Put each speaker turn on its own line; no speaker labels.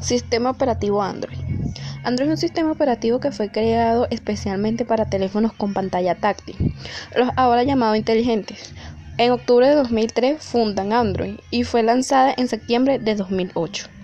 Sistema operativo Android. Android es un sistema operativo que fue creado especialmente para teléfonos con pantalla táctil, los ahora llamados inteligentes. En octubre de 2003 fundan Android y fue lanzada en septiembre de 2008.